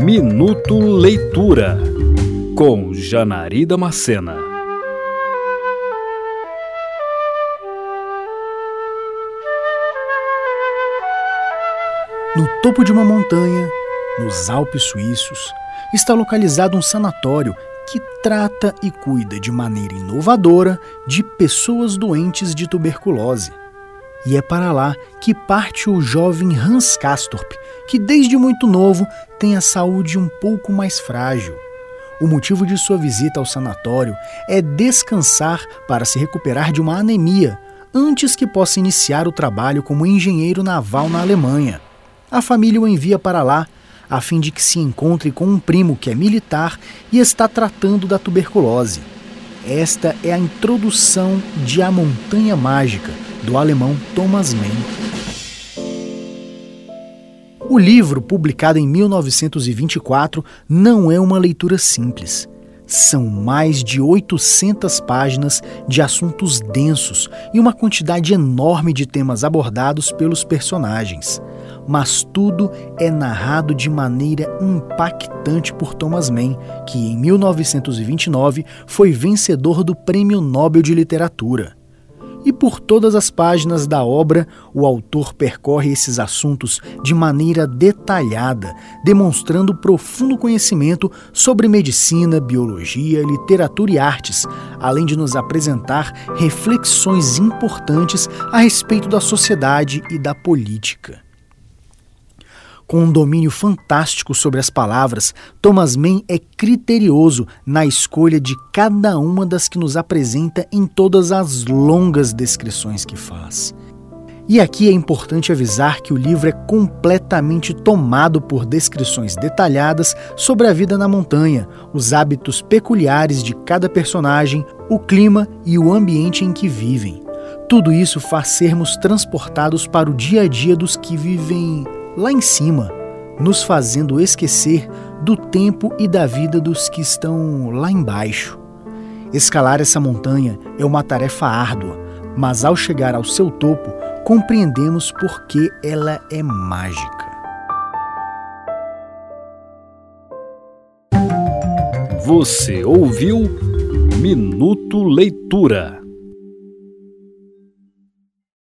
Minuto Leitura com Janari Macena. No topo de uma montanha, nos Alpes suíços, está localizado um sanatório que trata e cuida de maneira inovadora de pessoas doentes de tuberculose. E é para lá que parte o jovem Hans Castorp, que desde muito novo tem a saúde um pouco mais frágil. O motivo de sua visita ao sanatório é descansar para se recuperar de uma anemia antes que possa iniciar o trabalho como engenheiro naval na Alemanha. A família o envia para lá a fim de que se encontre com um primo que é militar e está tratando da tuberculose. Esta é a introdução de A Montanha Mágica, do alemão Thomas Mann. O livro, publicado em 1924, não é uma leitura simples. São mais de 800 páginas de assuntos densos e uma quantidade enorme de temas abordados pelos personagens mas tudo é narrado de maneira impactante por Thomas Mann, que em 1929 foi vencedor do Prêmio Nobel de Literatura. E por todas as páginas da obra, o autor percorre esses assuntos de maneira detalhada, demonstrando profundo conhecimento sobre medicina, biologia, literatura e artes, além de nos apresentar reflexões importantes a respeito da sociedade e da política. Com um domínio fantástico sobre as palavras, Thomas Mann é criterioso na escolha de cada uma das que nos apresenta em todas as longas descrições que faz. E aqui é importante avisar que o livro é completamente tomado por descrições detalhadas sobre a vida na montanha, os hábitos peculiares de cada personagem, o clima e o ambiente em que vivem. Tudo isso faz sermos transportados para o dia a dia dos que vivem lá em cima, nos fazendo esquecer do tempo e da vida dos que estão lá embaixo. Escalar essa montanha é uma tarefa árdua, mas ao chegar ao seu topo, compreendemos por que ela é mágica. Você ouviu Minuto Leitura.